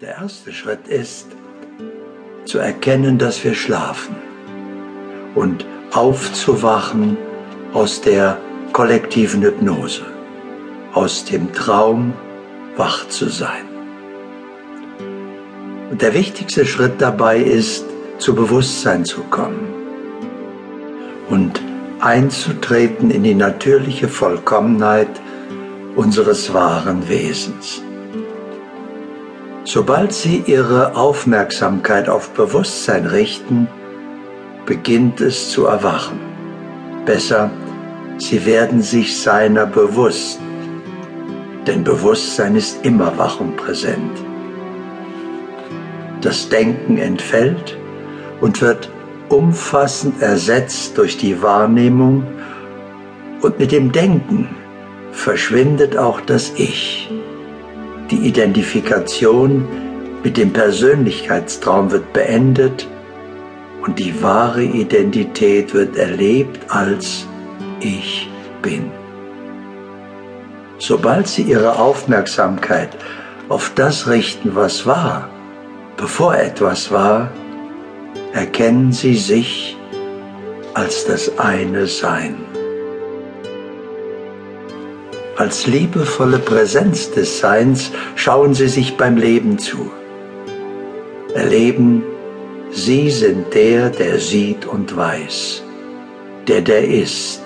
Der erste Schritt ist, zu erkennen, dass wir schlafen und aufzuwachen aus der kollektiven Hypnose, aus dem Traum, wach zu sein. Und der wichtigste Schritt dabei ist, zu Bewusstsein zu kommen und einzutreten in die natürliche Vollkommenheit unseres wahren Wesens. Sobald Sie Ihre Aufmerksamkeit auf Bewusstsein richten, beginnt es zu erwachen. Besser, Sie werden sich seiner bewusst, denn Bewusstsein ist immer wach und präsent. Das Denken entfällt und wird umfassend ersetzt durch die Wahrnehmung und mit dem Denken verschwindet auch das Ich. Die Identifikation mit dem Persönlichkeitstraum wird beendet und die wahre Identität wird erlebt als Ich bin. Sobald Sie Ihre Aufmerksamkeit auf das richten, was war, bevor etwas war, erkennen Sie sich als das eine Sein als liebevolle Präsenz des Seins schauen sie sich beim Leben zu. Erleben, sie sind der, der sieht und weiß, der, der ist,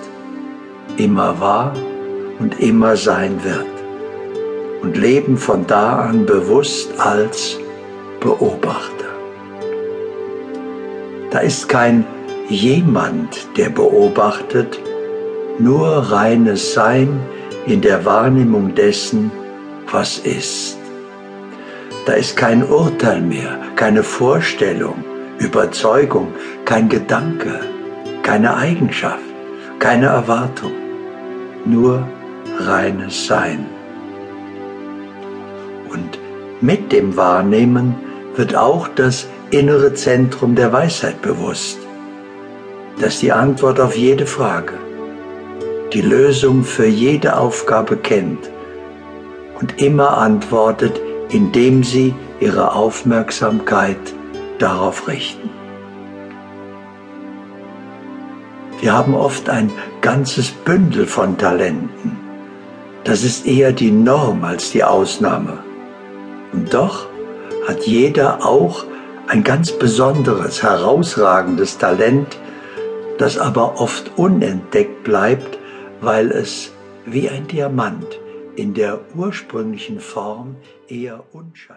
immer war und immer sein wird und leben von da an bewusst als Beobachter. Da ist kein jemand, der beobachtet, nur reines Sein, in der Wahrnehmung dessen, was ist. Da ist kein Urteil mehr, keine Vorstellung, Überzeugung, kein Gedanke, keine Eigenschaft, keine Erwartung, nur reines Sein. Und mit dem Wahrnehmen wird auch das innere Zentrum der Weisheit bewusst. Das die Antwort auf jede Frage die Lösung für jede Aufgabe kennt und immer antwortet, indem sie ihre Aufmerksamkeit darauf richten. Wir haben oft ein ganzes Bündel von Talenten. Das ist eher die Norm als die Ausnahme. Und doch hat jeder auch ein ganz besonderes, herausragendes Talent, das aber oft unentdeckt bleibt, weil es wie ein Diamant in der ursprünglichen Form eher unscheinbar